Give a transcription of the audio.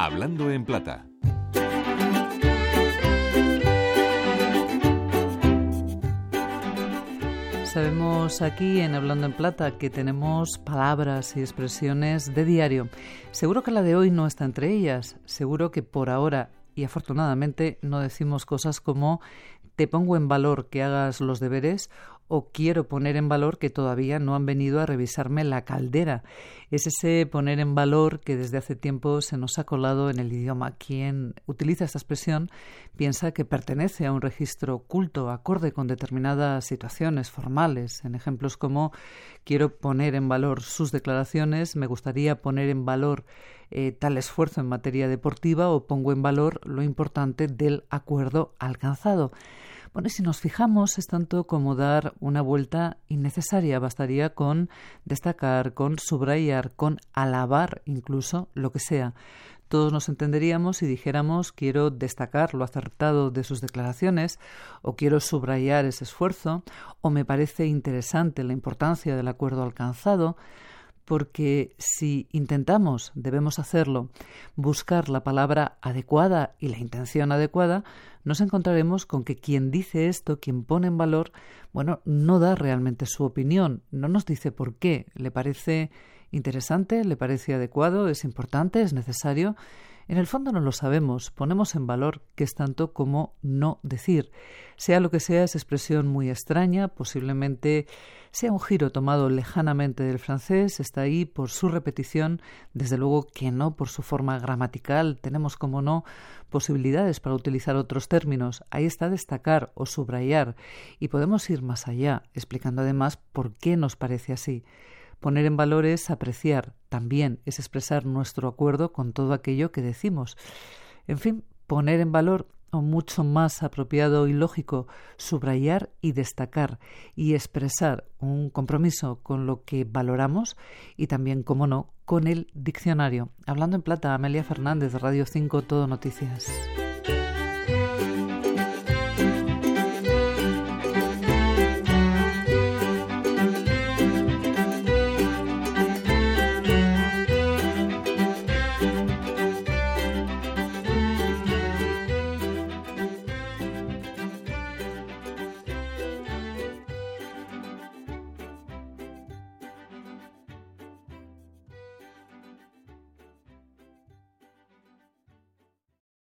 Hablando en Plata. Sabemos aquí en Hablando en Plata que tenemos palabras y expresiones de diario. Seguro que la de hoy no está entre ellas. Seguro que por ahora y afortunadamente no decimos cosas como te pongo en valor que hagas los deberes o quiero poner en valor que todavía no han venido a revisarme la caldera. Es ese poner en valor que desde hace tiempo se nos ha colado en el idioma. Quien utiliza esta expresión piensa que pertenece a un registro oculto acorde con determinadas situaciones formales, en ejemplos como quiero poner en valor sus declaraciones, me gustaría poner en valor eh, tal esfuerzo en materia deportiva o pongo en valor lo importante del acuerdo alcanzado. Bueno, si nos fijamos, es tanto como dar una vuelta innecesaria. Bastaría con destacar, con subrayar, con alabar incluso lo que sea. Todos nos entenderíamos si dijéramos quiero destacar lo acertado de sus declaraciones, o quiero subrayar ese esfuerzo, o me parece interesante la importancia del acuerdo alcanzado, porque si intentamos, debemos hacerlo, buscar la palabra adecuada y la intención adecuada, nos encontraremos con que quien dice esto, quien pone en valor, bueno, no da realmente su opinión, no nos dice por qué, le parece interesante, le parece adecuado, es importante, es necesario, en el fondo no lo sabemos, ponemos en valor que es tanto como no decir. Sea lo que sea, es expresión muy extraña, posiblemente sea un giro tomado lejanamente del francés, está ahí por su repetición, desde luego que no por su forma gramatical, tenemos como no posibilidades para utilizar otros términos, ahí está destacar o subrayar, y podemos ir más allá, explicando además por qué nos parece así. Poner en valor es apreciar, también es expresar nuestro acuerdo con todo aquello que decimos. En fin, poner en valor o mucho más apropiado y lógico subrayar y destacar y expresar un compromiso con lo que valoramos y también, como no, con el diccionario. Hablando en plata, Amelia Fernández, Radio 5, Todo Noticias.